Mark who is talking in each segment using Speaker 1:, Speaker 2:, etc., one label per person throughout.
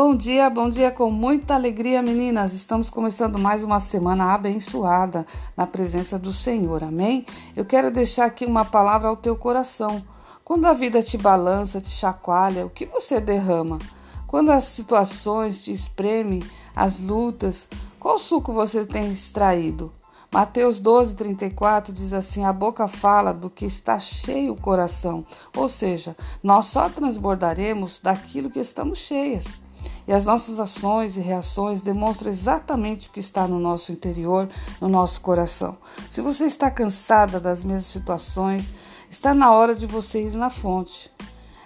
Speaker 1: Bom dia, bom dia com muita alegria, meninas. Estamos começando mais uma semana abençoada na presença do Senhor, amém? Eu quero deixar aqui uma palavra ao teu coração. Quando a vida te balança, te chacoalha, o que você derrama? Quando as situações te espremem, as lutas, qual suco você tem extraído? Mateus 12, 34 diz assim: A boca fala do que está cheio o coração. Ou seja, nós só transbordaremos daquilo que estamos cheias. E as nossas ações e reações demonstram exatamente o que está no nosso interior, no nosso coração. Se você está cansada das mesmas situações, está na hora de você ir na fonte.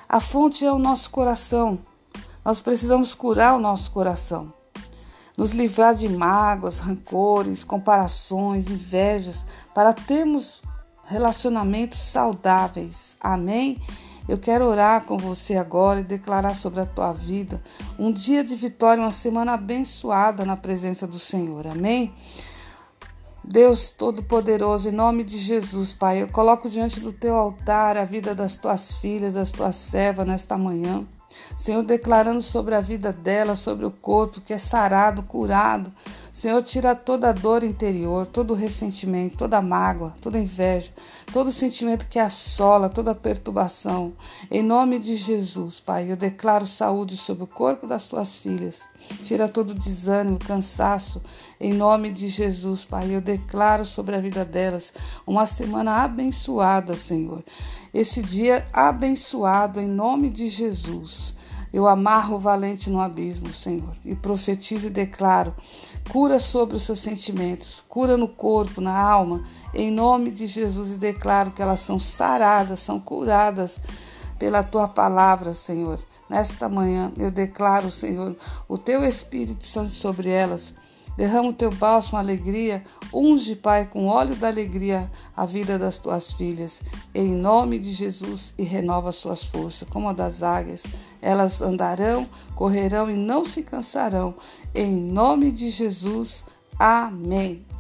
Speaker 1: A fonte é o nosso coração. Nós precisamos curar o nosso coração. Nos livrar de mágoas, rancores, comparações, invejas, para termos relacionamentos saudáveis. Amém? Eu quero orar com você agora e declarar sobre a tua vida um dia de vitória, uma semana abençoada na presença do Senhor. Amém? Deus Todo-Poderoso, em nome de Jesus, Pai, eu coloco diante do teu altar a vida das tuas filhas, das tuas servas nesta manhã. Senhor, declarando sobre a vida dela, sobre o corpo que é sarado, curado. Senhor, tira toda a dor interior, todo o ressentimento, toda a mágoa, toda a inveja, todo o sentimento que assola, toda a perturbação. Em nome de Jesus, Pai, eu declaro saúde sobre o corpo das tuas filhas. Tira todo o desânimo, cansaço. Em nome de Jesus, Pai, eu declaro sobre a vida delas uma semana abençoada, Senhor. Este dia abençoado em nome de Jesus. Eu amarro o valente no abismo, Senhor, e profetizo e declaro cura sobre os seus sentimentos, cura no corpo, na alma, em nome de Jesus, e declaro que elas são saradas, são curadas pela tua palavra, Senhor. Nesta manhã eu declaro, Senhor, o teu Espírito Santo sobre elas. Derrama o teu bálsamo, alegria, unge, Pai, com óleo da alegria a vida das tuas filhas, em nome de Jesus, e renova as suas forças, como a das águias. Elas andarão, correrão e não se cansarão, em nome de Jesus. Amém.